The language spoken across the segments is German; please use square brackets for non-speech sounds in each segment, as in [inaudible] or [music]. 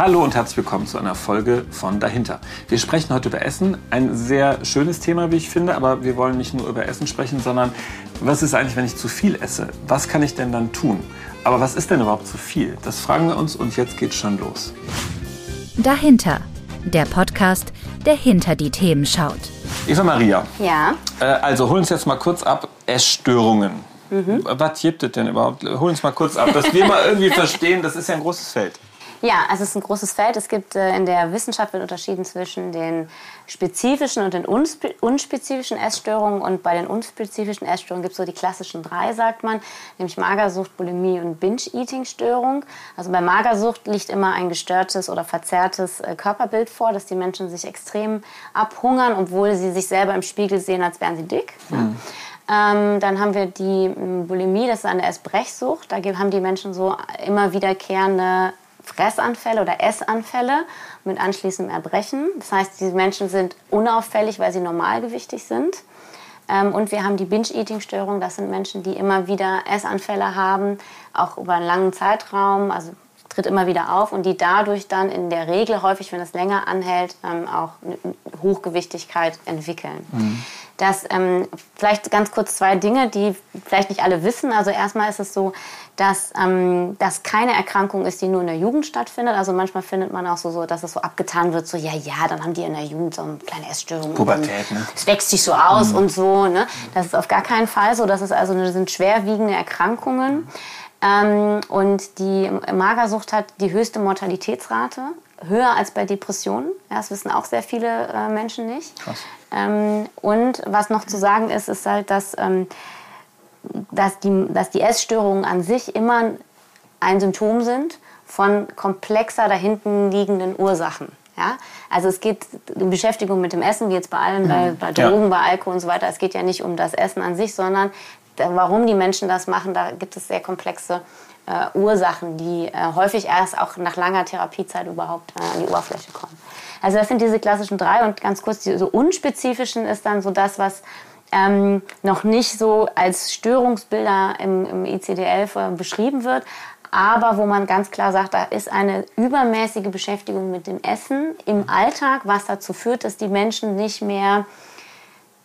Hallo und herzlich willkommen zu einer Folge von Dahinter. Wir sprechen heute über Essen, ein sehr schönes Thema, wie ich finde, aber wir wollen nicht nur über Essen sprechen, sondern was ist eigentlich, wenn ich zu viel esse? Was kann ich denn dann tun? Aber was ist denn überhaupt zu viel? Das fragen wir uns und jetzt geht's schon los. Dahinter, der Podcast, der hinter die Themen schaut. Eva Maria. Ja. Äh, also hol uns jetzt mal kurz ab. Essstörungen. Mhm. Was gibt es denn überhaupt? Hol uns mal kurz ab, dass wir mal irgendwie [laughs] verstehen, das ist ja ein großes Feld. Ja, also es ist ein großes Feld. Es gibt äh, in der Wissenschaft wird unterschieden zwischen den spezifischen und den unspe unspezifischen Essstörungen. Und bei den unspezifischen Essstörungen gibt es so die klassischen drei, sagt man, nämlich Magersucht, Bulimie und Binge-Eating-Störung. Also bei Magersucht liegt immer ein gestörtes oder verzerrtes äh, Körperbild vor, dass die Menschen sich extrem abhungern, obwohl sie sich selber im Spiegel sehen, als wären sie dick. Mhm. Ähm, dann haben wir die Bulimie, das ist eine Essbrechsucht. Da haben die Menschen so immer wiederkehrende Fressanfälle oder Essanfälle mit anschließendem Erbrechen. Das heißt, diese Menschen sind unauffällig, weil sie normalgewichtig sind. Ähm, und wir haben die Binge-Eating-Störung. Das sind Menschen, die immer wieder Essanfälle haben, auch über einen langen Zeitraum, also tritt immer wieder auf und die dadurch dann in der Regel häufig, wenn es länger anhält, ähm, auch Hochgewichtigkeit entwickeln. Mhm. Das ähm, vielleicht ganz kurz zwei Dinge, die vielleicht nicht alle wissen. Also erstmal ist es so, dass ähm, das keine Erkrankung ist, die nur in der Jugend stattfindet. Also manchmal findet man auch so, so dass es so abgetan wird, so ja, ja, dann haben die in der Jugend so eine kleine Essstörung. Pubertät, ne? Es wächst sich so aus mhm. und so. Ne? Das ist auf gar keinen Fall so. Das ist also das sind schwerwiegende Erkrankungen. Ähm, und die Magersucht hat die höchste Mortalitätsrate, höher als bei Depressionen. Ja, das wissen auch sehr viele äh, Menschen nicht. Krass. Ähm, und was noch zu sagen ist, ist halt, dass, ähm, dass, die, dass die Essstörungen an sich immer ein Symptom sind von komplexer dahinten liegenden Ursachen. Ja? Also es geht um Beschäftigung mit dem Essen, wie jetzt bei allem, bei, bei Drogen, ja. bei Alkohol und so weiter. Es geht ja nicht um das Essen an sich, sondern warum die Menschen das machen. Da gibt es sehr komplexe äh, Ursachen, die äh, häufig erst auch nach langer Therapiezeit überhaupt äh, an die Oberfläche kommen. Also das sind diese klassischen drei und ganz kurz, die so unspezifischen ist dann so das, was ähm, noch nicht so als Störungsbilder im, im ICD-11 beschrieben wird, aber wo man ganz klar sagt, da ist eine übermäßige Beschäftigung mit dem Essen im Alltag, was dazu führt, dass die Menschen nicht mehr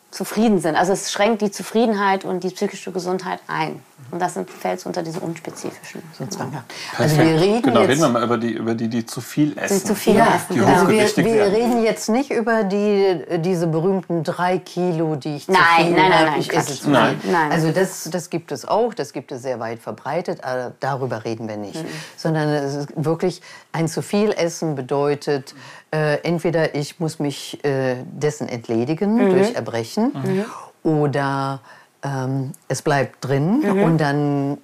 zufrieden sind. Also es schränkt die Zufriedenheit und die psychische Gesundheit ein. Und das fällt unter diese unspezifischen sozusagen. Ja. Also wir reden genau, jetzt, reden wir mal über die, über die, die zu viel essen. Die zu viel ja, essen. Die also wir, wir reden jetzt nicht über die, diese berühmten drei Kilo, die ich zu nein, viel nein, nein, nein, ich esse zu nein. nein. Also das, das gibt es auch, das gibt es sehr weit verbreitet, aber darüber reden wir nicht. Mhm. Sondern es ist wirklich ein zu viel Essen bedeutet, äh, entweder ich muss mich äh, dessen entledigen mhm. durch Erbrechen mhm. oder ähm, es bleibt drin mhm. und dann äh,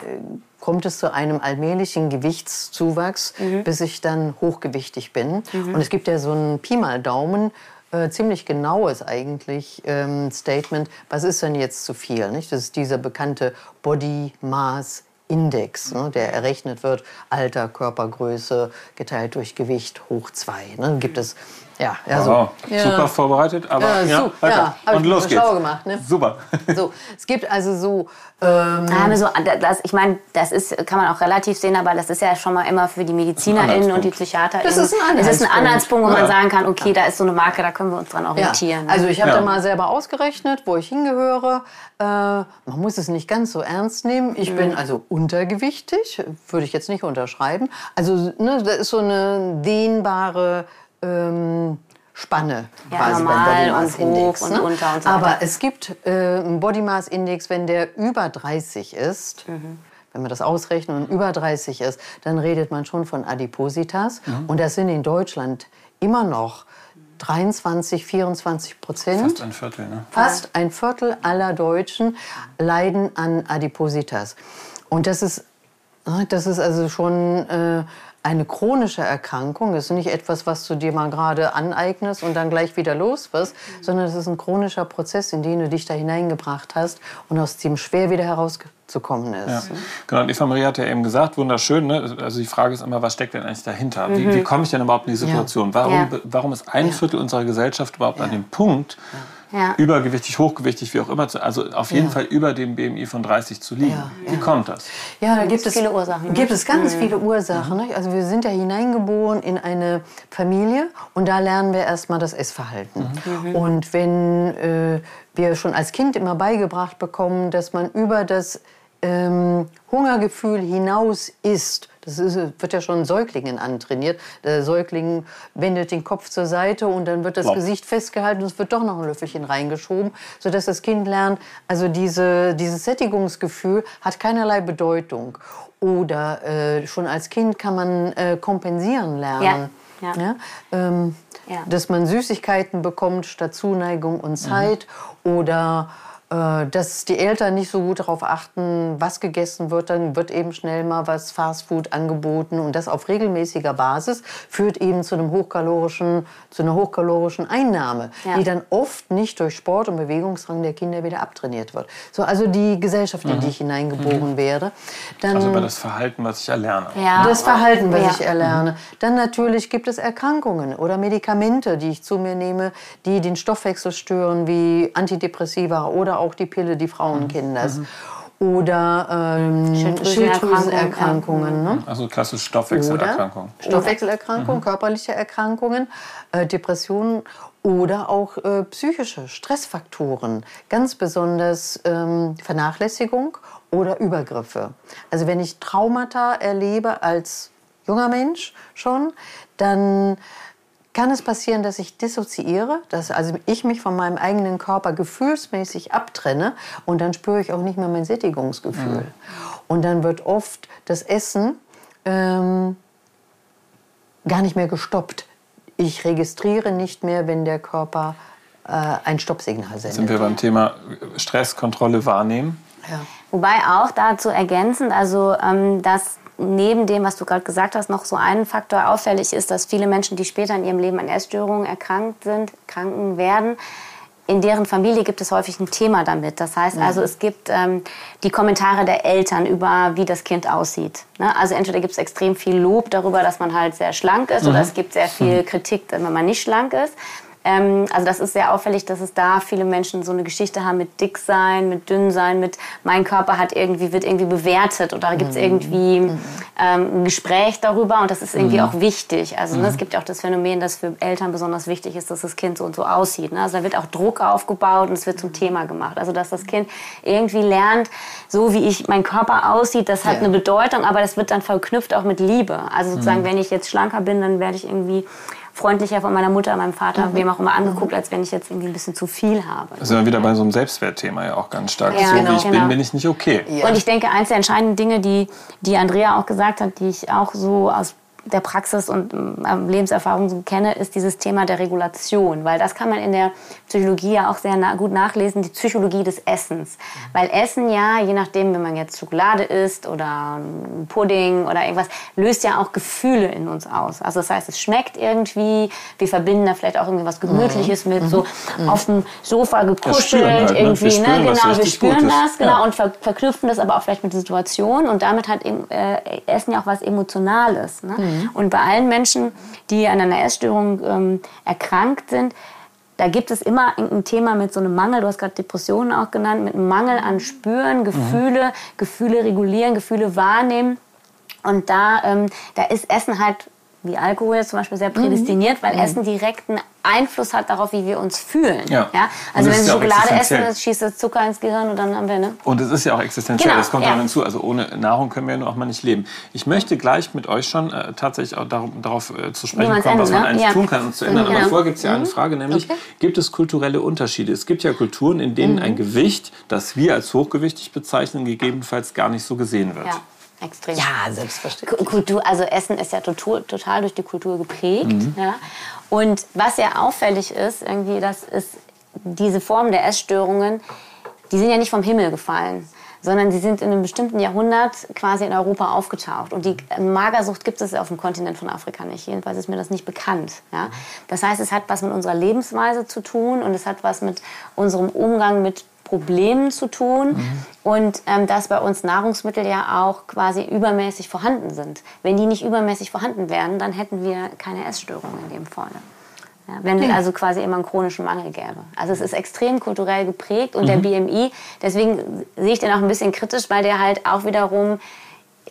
kommt es zu einem allmählichen Gewichtszuwachs, mhm. bis ich dann hochgewichtig bin. Mhm. Und es gibt ja so ein Pi mal Daumen, äh, ziemlich genaues eigentlich ähm, Statement, was ist denn jetzt zu viel? Nicht? Das ist dieser bekannte Body Mass Index, ne, der errechnet wird, Alter, Körpergröße geteilt durch Gewicht hoch zwei. Ne, gibt es ja, ja, so. Wow. Ja. Super vorbereitet, aber ja, ja, ja und los geht's. Gemacht, ne? Super. So, es gibt also so. Ähm, so das, ich meine, das ist, kann man auch relativ sehen, aber das ist ja schon mal immer für die MedizinerInnen und die PsychiaterInnen. Das ist ein Anhaltspunkt. Es ist ein Anhaltspunkt, wo man sagen kann, okay, da ist so eine Marke, da können wir uns dran orientieren. Also ich habe da mal selber ausgerechnet, wo ich hingehöre. Äh, man muss es nicht ganz so ernst nehmen. Ich mhm. bin also untergewichtig, würde ich jetzt nicht unterschreiben. Also ne, da ist so eine dehnbare ähm, Spanne ja, quasi beim Body Mass Index. Und, ne? unter und so Aber es gibt äh, einen Body Mass Index, wenn der über 30 ist. Mhm. Wenn man das ausrechnet und über 30 ist, dann redet man schon von Adipositas. Mhm. Und das sind in Deutschland immer noch 23, 24 Prozent. Fast ein Viertel, ne? Fast ein Viertel aller Deutschen leiden an Adipositas. Und das ist, ne, das ist also schon äh, eine chronische Erkrankung ist nicht etwas, was du dir mal gerade aneignest und dann gleich wieder los wirst, mhm. sondern es ist ein chronischer Prozess, in den du dich da hineingebracht hast und aus dem schwer wieder herauszukommen zu kommen ist. Ja. Genau, und Eva Maria hat ja eben gesagt, wunderschön, ne? also die Frage ist immer, was steckt denn eigentlich dahinter? Mhm. Wie, wie komme ich denn überhaupt in die Situation? Ja. Warum, ja. warum ist ein Viertel unserer Gesellschaft überhaupt an dem Punkt, ja. übergewichtig, hochgewichtig, wie auch immer, also auf jeden ja. Fall über dem BMI von 30 zu liegen. Ja. Wie kommt das? Ja, da gibt es viele Ursachen. Ne? Gibt es ganz mhm. viele Ursachen. Mhm. Also wir sind ja hineingeboren in eine Familie und da lernen wir erstmal das Essverhalten. Mhm. Und wenn äh, wir schon als Kind immer beigebracht bekommen, dass man über das ähm, Hungergefühl hinaus isst, das ist, wird ja schon Säuglingen antrainiert. Der Säugling wendet den Kopf zur Seite und dann wird das wow. Gesicht festgehalten und es wird doch noch ein Löffelchen reingeschoben, sodass das Kind lernt, also diese, dieses Sättigungsgefühl hat keinerlei Bedeutung. Oder äh, schon als Kind kann man äh, kompensieren lernen. Ja. Ja. ja? Ähm, ja. Dass man Süßigkeiten bekommt statt Zuneigung und Zeit. Mhm. Oder äh, dass die Eltern nicht so gut darauf achten, was gegessen wird, dann wird eben schnell mal was Fastfood angeboten und das auf regelmäßiger Basis führt eben zu einem hochkalorischen, zu einer hochkalorischen Einnahme, ja. die dann oft nicht durch Sport und Bewegungsrang der Kinder wieder abtrainiert wird. So also die Gesellschaft, in die mhm. ich hineingeboren mhm. werde. Dann, also über das Verhalten, was ich erlerne. Ja. Das Verhalten, was ja. ich erlerne. Dann natürlich gibt es Erkrankungen oder Medikamente, die ich zu mir nehme, die den Stoffwechsel stören, wie Antidepressiva oder auch die Pille, die Frauen kennen das. Mhm. Oder ähm, Schilddrüsenerkrankungen. Ne? Also klassisch Stoffwechselerkrankungen. Stoffwechselerkrankungen, mhm. körperliche Erkrankungen, äh, Depressionen oder auch äh, psychische Stressfaktoren. Ganz besonders ähm, Vernachlässigung oder Übergriffe. Also wenn ich Traumata erlebe als junger Mensch schon, dann kann es passieren, dass ich dissoziiere, dass also ich mich von meinem eigenen Körper gefühlsmäßig abtrenne und dann spüre ich auch nicht mehr mein Sättigungsgefühl. Mhm. Und dann wird oft das Essen ähm, gar nicht mehr gestoppt. Ich registriere nicht mehr, wenn der Körper äh, ein Stoppsignal sendet. Sind wir beim Thema Stresskontrolle wahrnehmen? Ja. Wobei auch dazu ergänzend, also ähm, dass neben dem, was du gerade gesagt hast, noch so ein Faktor auffällig ist, dass viele Menschen, die später in ihrem Leben an Essstörungen erkrankt sind, kranken werden, in deren Familie gibt es häufig ein Thema damit. Das heißt also, es gibt ähm, die Kommentare der Eltern über, wie das Kind aussieht. Ne? Also entweder gibt es extrem viel Lob darüber, dass man halt sehr schlank ist, mhm. oder es gibt sehr viel mhm. Kritik, wenn man nicht schlank ist. Ähm, also das ist sehr auffällig, dass es da viele Menschen so eine Geschichte haben mit dick sein, mit dünn sein, mit mein Körper hat irgendwie wird irgendwie bewertet oder gibt es mhm. irgendwie mhm. ähm, ein Gespräch darüber und das ist irgendwie mhm. auch wichtig. Also ne, es gibt ja auch das Phänomen, dass für Eltern besonders wichtig ist, dass das Kind so und so aussieht. Ne? Also da wird auch Druck aufgebaut und es wird zum Thema gemacht. Also dass das Kind irgendwie lernt, so wie ich mein Körper aussieht, das hat ja. eine Bedeutung, aber das wird dann verknüpft auch mit Liebe. Also sozusagen, mhm. wenn ich jetzt schlanker bin, dann werde ich irgendwie freundlicher von meiner Mutter, meinem Vater, mhm. wem auch immer angeguckt, als wenn ich jetzt irgendwie ein bisschen zu viel habe. Das ist ja wieder bei so einem Selbstwertthema ja auch ganz stark. Ja, so genau, wie ich genau. bin, bin ich nicht okay. Ja. Und ich denke, eins der entscheidenden Dinge, die, die Andrea auch gesagt hat, die ich auch so aus der Praxis und ähm, Lebenserfahrung so kenne, ist dieses Thema der Regulation. Weil das kann man in der Psychologie ja auch sehr na gut nachlesen, die Psychologie des Essens. Weil Essen ja, je nachdem, wenn man jetzt Schokolade isst oder Pudding oder irgendwas, löst ja auch Gefühle in uns aus. Also das heißt, es schmeckt irgendwie, wir verbinden da vielleicht auch irgendwas Gemütliches mhm. mit, so mhm. auf dem Sofa gekuschelt, halt, ne? irgendwie, ne? genau, wir spüren das, genau, ja. und ver verknüpfen das aber auch vielleicht mit der Situation und damit hat äh, Essen ja auch was Emotionales. Ne? Mhm. Mhm. Und bei allen Menschen, die an einer Essstörung ähm, erkrankt sind, da gibt es immer ein Thema mit so einem Mangel, du hast gerade Depressionen auch genannt, mit einem Mangel an Spüren, Gefühle, mhm. Gefühle regulieren, Gefühle wahrnehmen. Und da, ähm, da ist Essen halt wie Alkohol zum Beispiel sehr prädestiniert, mhm. weil mhm. Essen direkten Einfluss hat darauf, wie wir uns fühlen. Ja. ja? Also wenn wir Schokolade essen, das schießt das Zucker ins Gehirn und dann haben wir, ne? Und es ist ja auch existenziell, genau. das kommt ja. dann hinzu. Also ohne Nahrung können wir ja auch mal nicht leben. Ich möchte gleich mit euch schon äh, tatsächlich auch darum, darauf äh, zu sprechen kommen, ändern, was man ne? eigentlich ja. tun kann, um zu ändern. Aber vorher gibt es ja eine mhm. Frage, nämlich, okay. gibt es kulturelle Unterschiede? Es gibt ja Kulturen, in denen mhm. ein Gewicht, das wir als hochgewichtig bezeichnen, gegebenenfalls gar nicht so gesehen wird. Ja extrem. Ja, selbstverständlich. Kultur, also Essen ist ja total, total durch die Kultur geprägt. Mhm. Ja. Und was ja auffällig ist, irgendwie, das ist diese Form der Essstörungen, die sind ja nicht vom Himmel gefallen sondern sie sind in einem bestimmten Jahrhundert quasi in Europa aufgetaucht. Und die Magersucht gibt es auf dem Kontinent von Afrika nicht. Jedenfalls ist mir das nicht bekannt. Ja? Das heißt, es hat was mit unserer Lebensweise zu tun und es hat was mit unserem Umgang mit Problemen zu tun mhm. und ähm, dass bei uns Nahrungsmittel ja auch quasi übermäßig vorhanden sind. Wenn die nicht übermäßig vorhanden wären, dann hätten wir keine Essstörungen in dem Falle. Ja, wenn es also quasi immer einen chronischen Mangel gäbe. Also es ist extrem kulturell geprägt und mhm. der BMI, deswegen sehe ich den auch ein bisschen kritisch, weil der halt auch wiederum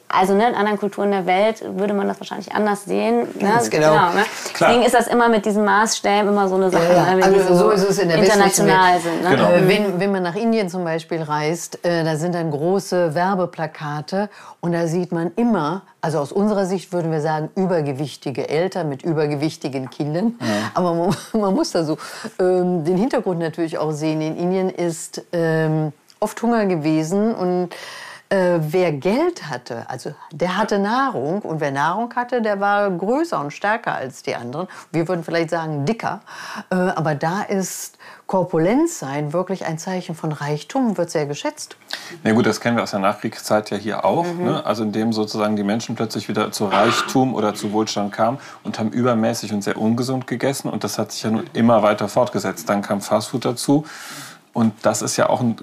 also ne, in anderen Kulturen der Welt würde man das wahrscheinlich anders sehen. Ne? Ganz genau. genau ne? Deswegen ist das immer mit diesen Maßstäben immer so eine Sache, ja, ja. Ne, wenn also so, so ist es in der international sind. Ne? Genau. Äh, wenn, wenn man nach Indien zum Beispiel reist, äh, da sind dann große Werbeplakate und da sieht man immer, also aus unserer Sicht würden wir sagen, übergewichtige Eltern mit übergewichtigen Kindern. Ja. Aber man, [laughs] man, muss da so ähm, den Hintergrund natürlich auch sehen. In Indien ist ähm, oft Hunger gewesen und äh, wer Geld hatte, also der hatte Nahrung und wer Nahrung hatte, der war größer und stärker als die anderen. Wir würden vielleicht sagen dicker, äh, aber da ist Korpulenz sein wirklich ein Zeichen von Reichtum, wird sehr geschätzt. Na gut, das kennen wir aus der Nachkriegszeit ja hier auch. Mhm. Ne? Also indem sozusagen die Menschen plötzlich wieder zu Reichtum oder zu Wohlstand kamen und haben übermäßig und sehr ungesund gegessen und das hat sich ja nun immer weiter fortgesetzt. Dann kam Fastfood dazu. Und das ist ja auch, ein,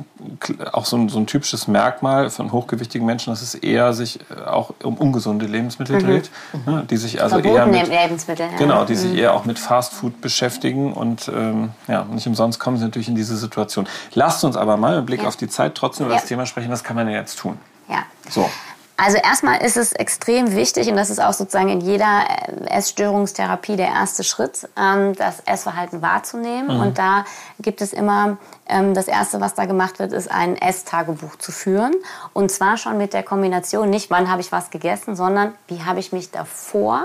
auch so, ein, so ein typisches Merkmal von hochgewichtigen Menschen, dass es eher sich äh, auch um ungesunde Lebensmittel mhm. dreht, ne, die sich also eher mit, Lebensmittel, ja. genau, die mhm. sich eher auch mit Fastfood beschäftigen und ähm, ja, nicht umsonst kommen sie natürlich in diese Situation. Lasst uns aber mal mit Blick ja. auf die Zeit trotzdem über ja. das Thema sprechen, was kann man denn jetzt tun? Ja. So. Also erstmal ist es extrem wichtig und das ist auch sozusagen in jeder äh, Essstörungstherapie der erste Schritt, ähm, das Essverhalten wahrzunehmen. Mhm. Und da gibt es immer, ähm, das Erste, was da gemacht wird, ist ein Esstagebuch zu führen. Und zwar schon mit der Kombination, nicht wann habe ich was gegessen, sondern wie habe ich mich davor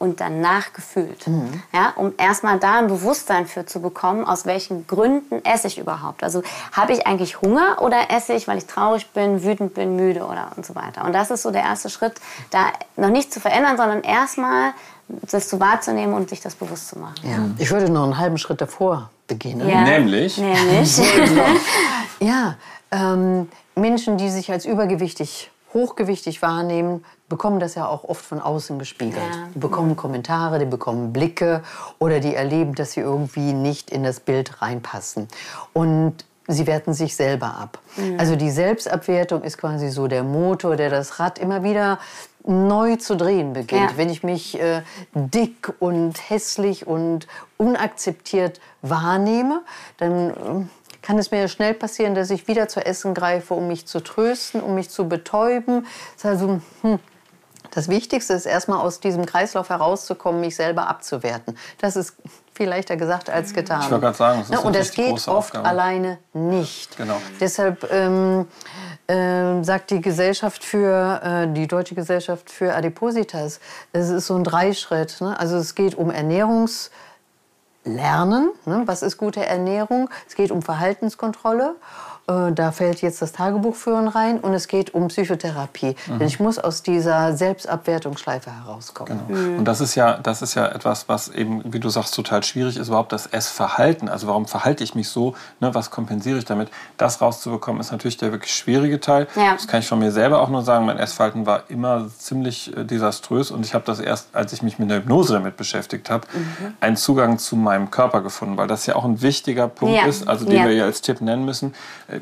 und danach gefühlt. Mhm. Ja, um erstmal da ein Bewusstsein für zu bekommen, aus welchen Gründen esse ich überhaupt. Also habe ich eigentlich Hunger oder esse ich, weil ich traurig bin, wütend bin, müde oder und so weiter. Und das ist so der erste Schritt, da noch nicht zu verändern, sondern erstmal das zu wahrzunehmen und sich das bewusst zu machen. Ja. Ich würde noch einen halben Schritt davor beginnen. Ja. Nämlich? Nämlich. [laughs] [laughs] ja, ähm, Menschen, die sich als übergewichtig hochgewichtig wahrnehmen, bekommen das ja auch oft von außen gespiegelt. Ja. Die bekommen Kommentare, die bekommen Blicke oder die erleben, dass sie irgendwie nicht in das Bild reinpassen. Und sie werten sich selber ab. Mhm. Also die Selbstabwertung ist quasi so der Motor, der das Rad immer wieder neu zu drehen beginnt. Ja. Wenn ich mich äh, dick und hässlich und unakzeptiert wahrnehme, dann äh, kann es mir schnell passieren, dass ich wieder zu essen greife, um mich zu trösten, um mich zu betäuben. Das, also, hm, das Wichtigste ist erstmal aus diesem Kreislauf herauszukommen, mich selber abzuwerten. Das ist viel leichter gesagt als getan. Ich wollte gerade sagen, das ist ja, Und das geht oft Aufgabe. alleine nicht. Genau. Deshalb ähm, äh, sagt die Gesellschaft für äh, die deutsche Gesellschaft für Adipositas, es ist so ein Dreischritt. Ne? Also es geht um Ernährungs Lernen, ne? was ist gute Ernährung. Es geht um Verhaltenskontrolle. Äh, da fällt jetzt das Tagebuchführen rein und es geht um Psychotherapie. Mhm. Denn ich muss aus dieser Selbstabwertungsschleife herauskommen. Genau. Mhm. Und das ist, ja, das ist ja etwas, was eben, wie du sagst, total schwierig ist, überhaupt das Essverhalten. Also warum verhalte ich mich so, ne, was kompensiere ich damit? Das rauszubekommen, ist natürlich der wirklich schwierige Teil. Ja. Das kann ich von mir selber auch nur sagen. Mein Essverhalten war immer ziemlich äh, desaströs und ich habe das erst, als ich mich mit der Hypnose damit beschäftigt habe, mhm. einen Zugang zu meinem Körper gefunden, weil das ja auch ein wichtiger Punkt ja. ist, also den ja. wir ja als Tipp nennen müssen äh,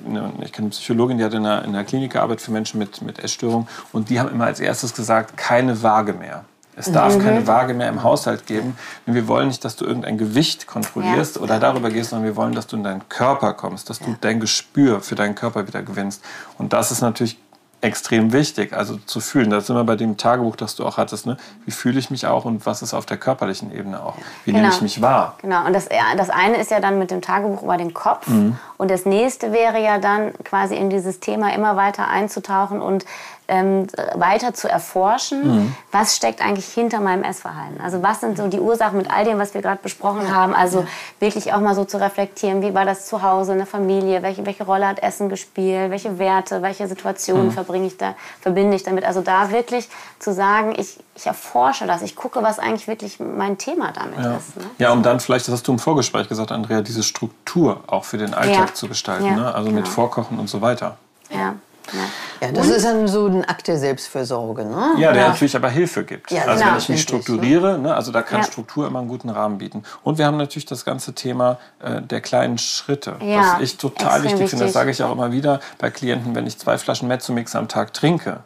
ich kenne eine Psychologin, die hat in einer, in einer Klinik gearbeitet für Menschen mit, mit Essstörungen und die haben immer als erstes gesagt, keine Waage mehr. Es darf mhm. keine Waage mehr im Haushalt geben. Denn wir wollen nicht, dass du irgendein Gewicht kontrollierst ja. oder darüber gehst, sondern wir wollen, dass du in deinen Körper kommst, dass ja. du dein Gespür für deinen Körper wieder gewinnst. Und das ist natürlich extrem wichtig, also zu fühlen. Das ist immer bei dem Tagebuch, das du auch hattest. Ne? Wie fühle ich mich auch und was ist auf der körperlichen Ebene auch? Wie genau. nehme ich mich wahr? Genau, und das, das eine ist ja dann mit dem Tagebuch über den Kopf. Mhm. Und das nächste wäre ja dann quasi in dieses Thema immer weiter einzutauchen und ähm, weiter zu erforschen, mhm. was steckt eigentlich hinter meinem Essverhalten. Also was sind so die Ursachen mit all dem, was wir gerade besprochen haben. Also ja. wirklich auch mal so zu reflektieren, wie war das zu Hause, in der Familie, welche, welche Rolle hat Essen gespielt, welche Werte, welche Situationen mhm. verbringe ich da, verbinde ich damit. Also da wirklich zu sagen, ich, ich erforsche das, ich gucke, was eigentlich wirklich mein Thema damit ja. ist. Ne? Ja, um dann vielleicht, das hast du im Vorgespräch gesagt, Andrea, diese Struktur auch für den Alltag ja. zu gestalten. Ne? Also mit Vorkochen und so weiter. Ja. Ja, das und? ist dann so ein Akt der Selbstfürsorge, ne? Ja, der ja. natürlich aber Hilfe gibt. Ja, also genau, wenn ich mich strukturiere, ne? also da kann ja. Struktur immer einen guten Rahmen bieten. Und wir haben natürlich das ganze Thema äh, der kleinen Schritte, ja, was ich total wichtig, wichtig finde. Das sage ich auch immer wieder bei Klienten, wenn ich zwei Flaschen Mezzomix am Tag trinke,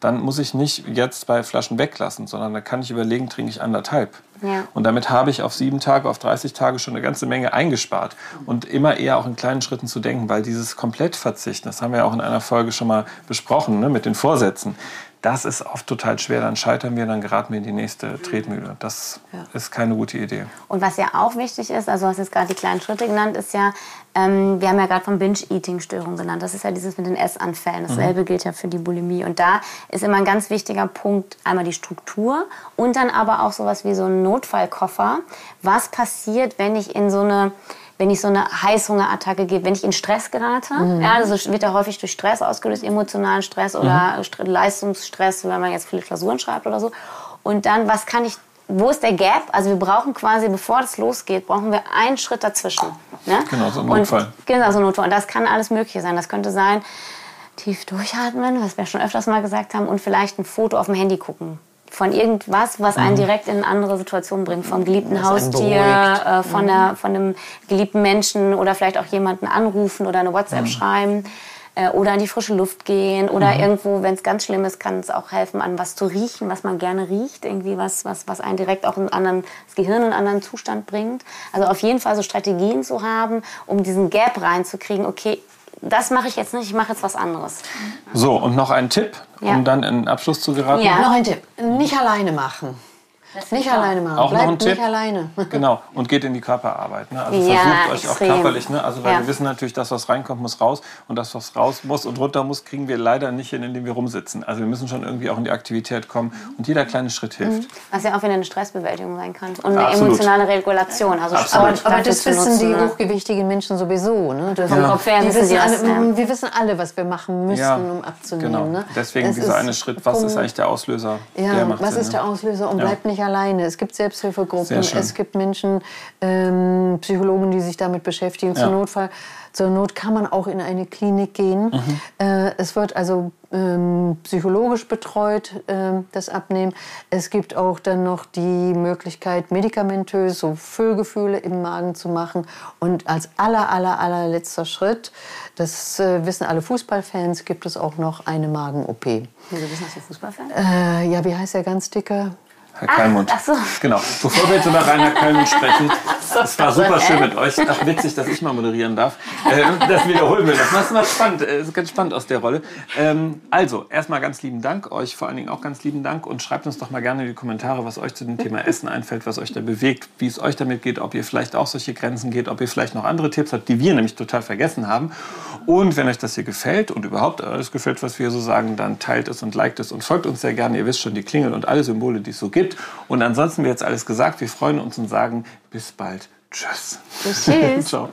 dann muss ich nicht jetzt zwei Flaschen weglassen, sondern da kann ich überlegen, trinke ich anderthalb. Ja. Und damit habe ich auf sieben Tage, auf 30 Tage schon eine ganze Menge eingespart. Und immer eher auch in kleinen Schritten zu denken, weil dieses Komplettverzichten, das haben wir auch in einer Folge schon mal besprochen, ne, mit den Vorsätzen, das ist oft total schwer. Dann scheitern wir, dann geraten wir in die nächste Tretmühle. Das ja. ist keine gute Idee. Und was ja auch wichtig ist, also du hast jetzt gerade die kleinen Schritte genannt, ist ja, ähm, wir haben ja gerade von Binge-Eating-Störung genannt. Das ist ja dieses mit den Essanfällen. Dasselbe mhm. gilt ja für die Bulimie. Und da ist immer ein ganz wichtiger Punkt einmal die Struktur und dann aber auch sowas wie so ein Notfallkoffer. Was passiert, wenn ich in so eine wenn ich so eine Heißhungerattacke gebe, wenn ich in Stress gerate, mhm. ja, also wird ja häufig durch Stress ausgelöst, emotionalen Stress oder mhm. Leistungsstress, wenn man jetzt viele Klausuren schreibt oder so. Und dann, was kann ich, wo ist der Gap? Also wir brauchen quasi, bevor das losgeht, brauchen wir einen Schritt dazwischen. Ne? Genau, so ein Notfall. Und, genau, so ein Notfall. Und das kann alles Mögliche sein. Das könnte sein, tief durchatmen, was wir schon öfters mal gesagt haben, und vielleicht ein Foto auf dem Handy gucken von irgendwas, was einen mhm. direkt in eine andere Situation bringt. Vom geliebten Haustier, äh, von, mhm. der, von einem geliebten Menschen oder vielleicht auch jemanden anrufen oder eine WhatsApp mhm. schreiben äh, oder in die frische Luft gehen oder mhm. irgendwo, wenn es ganz schlimm ist, kann es auch helfen, an was zu riechen, was man gerne riecht, irgendwie was, was, was einen direkt auch in anderen, das Gehirn in einen anderen Zustand bringt. Also auf jeden Fall so Strategien zu haben, um diesen Gap reinzukriegen, okay, das mache ich jetzt nicht, ich mache jetzt was anderes. So, und noch ein Tipp, ja. um dann in den Abschluss zu geraten. Ja, noch ein Tipp. Nicht alleine machen. Nicht alleine machen. Auch Bleibt noch ein Tipp. nicht alleine. [laughs] Genau. Und geht in die Körperarbeit. Ne? Also ja, versucht euch extrem. auch körperlich. Ne? Also weil ja. wir wissen natürlich, das, was reinkommt, muss raus. Und das, was raus muss und runter muss, kriegen wir leider nicht hin, indem wir rumsitzen. Also wir müssen schon irgendwie auch in die Aktivität kommen. Und jeder kleine Schritt hilft. Mhm. Was ja auch wieder eine Stressbewältigung sein kann. Und eine Absolut. emotionale Regulation. Also aber, aber das wissen die ne? hochgewichtigen Menschen sowieso. Ne? Das ja. Kopf her wissen alle, Wir wissen alle, was wir machen müssen, ja. um abzunehmen. Genau. Ne? Deswegen das dieser eine Schritt. Was ist eigentlich der Auslöser? Ja, der was Sinn, ist der Auslöser? Und bleibt nicht alleine. Es gibt Selbsthilfegruppen, es gibt Menschen, ähm, Psychologen, die sich damit beschäftigen. Ja. Zur, Notfall, zur Not kann man auch in eine Klinik gehen. Mhm. Äh, es wird also ähm, psychologisch betreut, äh, das Abnehmen. Es gibt auch dann noch die Möglichkeit, medikamentös so Füllgefühle im Magen zu machen. Und als aller, aller, allerletzter Schritt, das äh, wissen alle Fußballfans, gibt es auch noch eine Magen-OP. Wieso wissen das die Fußballfans? Äh, ja, wie heißt der ganz dicke? Herr Kalmund. Ach, so. Genau. Bevor wir jetzt über Rainer Kalmund sprechen, es war super schön mit euch. Ach, witzig, dass ich mal moderieren darf. Äh, das wiederholen wir. Das ist spannend. Das ist ganz spannend aus der Rolle. Ähm, also, erstmal ganz lieben Dank. Euch vor allen Dingen auch ganz lieben Dank. Und schreibt uns doch mal gerne in die Kommentare, was euch zu dem Thema Essen einfällt, was euch da bewegt, wie es euch damit geht, ob ihr vielleicht auch solche Grenzen geht, ob ihr vielleicht noch andere Tipps habt, die wir nämlich total vergessen haben. Und wenn euch das hier gefällt und überhaupt alles gefällt, was wir so sagen, dann teilt es und liked es und folgt uns sehr gerne. Ihr wisst schon, die Klingel und alle Symbole, die es so gibt. Und ansonsten wird jetzt alles gesagt. Wir freuen uns und sagen bis bald. Tschüss. Tschüss. [laughs] Ciao.